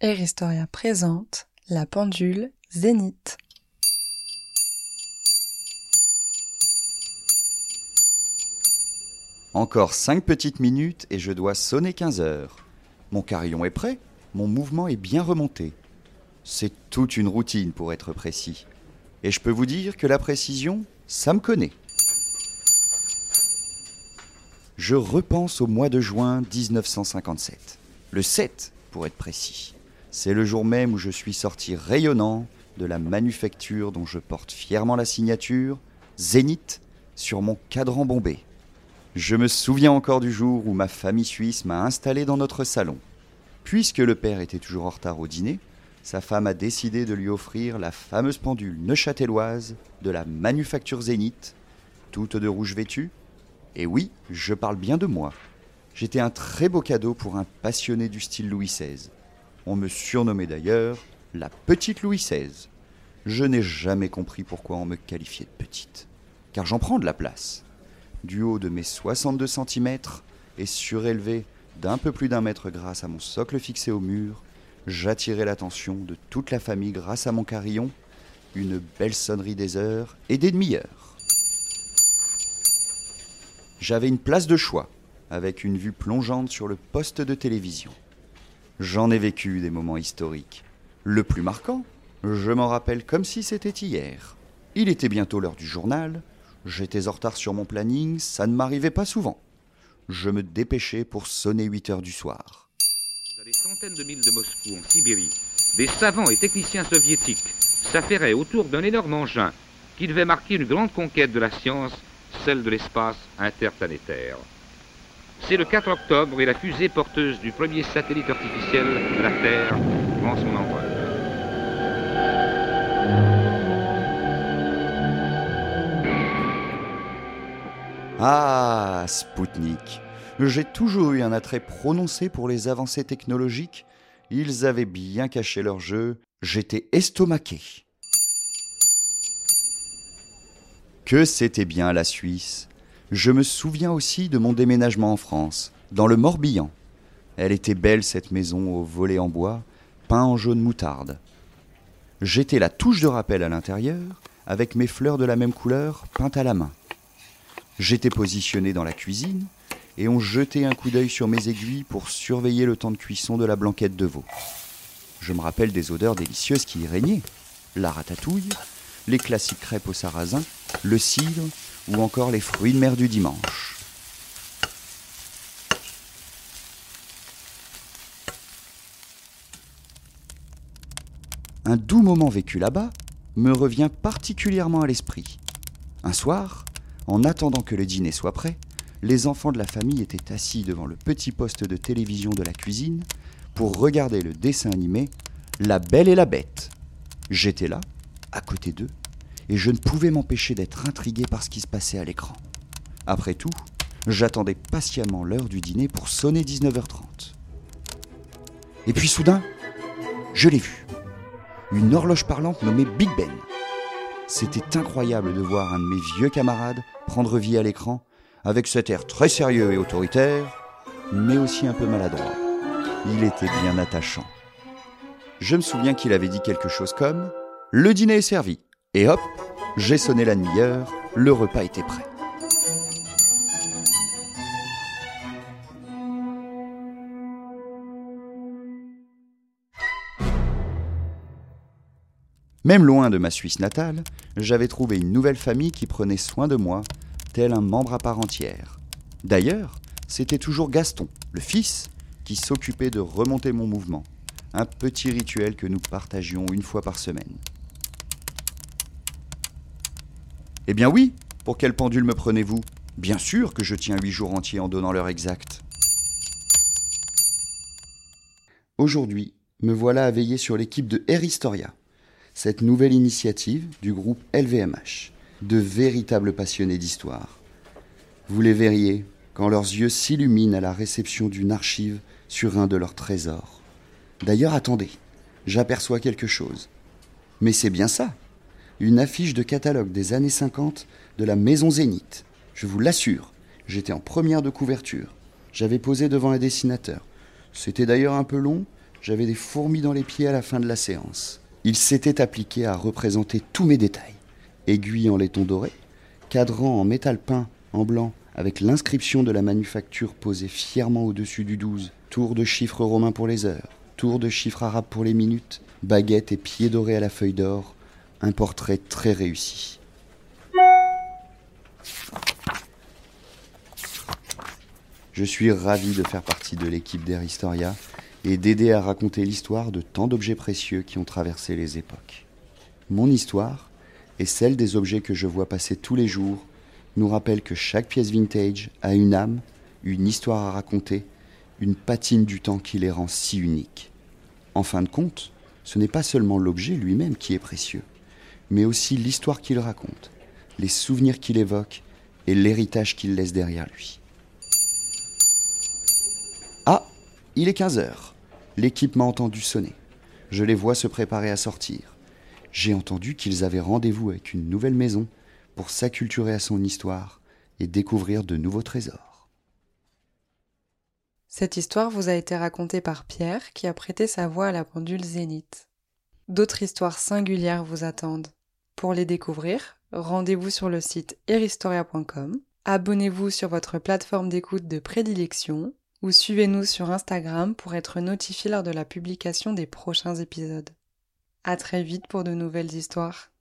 Air Historia présente la pendule Zénith. Encore cinq petites minutes et je dois sonner 15 heures. Mon carillon est prêt, mon mouvement est bien remonté. C'est toute une routine pour être précis. Et je peux vous dire que la précision, ça me connaît. Je repense au mois de juin 1957. Le 7, pour être précis. C'est le jour même où je suis sorti rayonnant de la manufacture dont je porte fièrement la signature, Zénith, sur mon cadran bombé. Je me souviens encore du jour où ma famille suisse m'a installé dans notre salon. Puisque le père était toujours en retard au dîner, sa femme a décidé de lui offrir la fameuse pendule neuchâteloise de la manufacture Zénith, toute de rouge vêtue. Et oui, je parle bien de moi. J'étais un très beau cadeau pour un passionné du style Louis XVI. On me surnommait d'ailleurs la petite Louis XVI. Je n'ai jamais compris pourquoi on me qualifiait de petite. Car j'en prends de la place. Du haut de mes 62 cm et surélevé d'un peu plus d'un mètre grâce à mon socle fixé au mur, j'attirais l'attention de toute la famille grâce à mon carillon, une belle sonnerie des heures et des demi-heures. J'avais une place de choix, avec une vue plongeante sur le poste de télévision. J'en ai vécu des moments historiques. Le plus marquant, je m'en rappelle comme si c'était hier. Il était bientôt l'heure du journal, j'étais en retard sur mon planning, ça ne m'arrivait pas souvent. Je me dépêchais pour sonner 8 heures du soir. Dans les centaines de milles de Moscou, en Sibérie, des savants et techniciens soviétiques s'affairaient autour d'un énorme engin qui devait marquer une grande conquête de la science, celle de l'espace interplanétaire. C'est le 4 octobre et la fusée porteuse du premier satellite artificiel de la Terre prend son envol. Ah, Spoutnik. J'ai toujours eu un attrait prononcé pour les avancées technologiques. Ils avaient bien caché leur jeu. J'étais estomaqué. Que c'était bien la Suisse. Je me souviens aussi de mon déménagement en France, dans le Morbihan. Elle était belle cette maison au volet en bois, peint en jaune moutarde. J'étais la touche de rappel à l'intérieur, avec mes fleurs de la même couleur peintes à la main. J'étais positionné dans la cuisine et on jetait un coup d'œil sur mes aiguilles pour surveiller le temps de cuisson de la blanquette de veau. Je me rappelle des odeurs délicieuses qui y régnaient. La ratatouille, les classiques crêpes au sarrasin, le cidre ou encore les fruits de mer du dimanche. Un doux moment vécu là-bas me revient particulièrement à l'esprit. Un soir, en attendant que le dîner soit prêt, les enfants de la famille étaient assis devant le petit poste de télévision de la cuisine pour regarder le dessin animé La Belle et la Bête. J'étais là, à côté d'eux, et je ne pouvais m'empêcher d'être intrigué par ce qui se passait à l'écran. Après tout, j'attendais patiemment l'heure du dîner pour sonner 19h30. Et puis soudain, je l'ai vu. Une horloge parlante nommée Big Ben. C'était incroyable de voir un de mes vieux camarades prendre vie à l'écran avec cet air très sérieux et autoritaire, mais aussi un peu maladroit. Il était bien attachant. Je me souviens qu'il avait dit quelque chose comme ⁇ Le dîner est servi ⁇ et hop, j'ai sonné la demi-heure, le repas était prêt. Même loin de ma Suisse natale, j'avais trouvé une nouvelle famille qui prenait soin de moi, tel un membre à part entière. D'ailleurs, c'était toujours Gaston, le fils, qui s'occupait de remonter mon mouvement, un petit rituel que nous partagions une fois par semaine. Eh bien oui, pour quelle pendule me prenez-vous? Bien sûr que je tiens huit jours entiers en donnant l'heure exacte. Aujourd'hui, me voilà à veiller sur l'équipe de Air Historia, cette nouvelle initiative du groupe LVMH, de véritables passionnés d'histoire. Vous les verriez quand leurs yeux s'illuminent à la réception d'une archive sur un de leurs trésors. D'ailleurs, attendez, j'aperçois quelque chose. Mais c'est bien ça, une affiche de catalogue des années 50 de la Maison Zénith. Je vous l'assure, j'étais en première de couverture. J'avais posé devant un dessinateur. C'était d'ailleurs un peu long, J'avais des fourmis dans les pieds à la fin de la séance. Il s'était appliqué à représenter tous mes détails. Aiguille en laiton doré, cadran en métal peint en blanc avec l'inscription de la manufacture posée fièrement au-dessus du 12, tour de chiffres romains pour les heures, tour de chiffres arabes pour les minutes, baguette et pieds dorés à la feuille d'or, un portrait très réussi. Je suis ravi de faire partie de l'équipe d'Air Historia et d'aider à raconter l'histoire de tant d'objets précieux qui ont traversé les époques. Mon histoire et celle des objets que je vois passer tous les jours nous rappelle que chaque pièce vintage a une âme, une histoire à raconter, une patine du temps qui les rend si uniques. En fin de compte, ce n'est pas seulement l'objet lui-même qui est précieux, mais aussi l'histoire qu'il raconte, les souvenirs qu'il évoque et l'héritage qu'il laisse derrière lui. Ah, il est 15 heures. L'équipe m'a entendu sonner. Je les vois se préparer à sortir. J'ai entendu qu'ils avaient rendez-vous avec une nouvelle maison pour s'acculturer à son histoire et découvrir de nouveaux trésors. Cette histoire vous a été racontée par Pierre qui a prêté sa voix à la pendule zénith. D'autres histoires singulières vous attendent. Pour les découvrir, rendez-vous sur le site eristoria.com, abonnez-vous sur votre plateforme d'écoute de prédilection ou suivez-nous sur Instagram pour être notifié lors de la publication des prochains épisodes. À très vite pour de nouvelles histoires.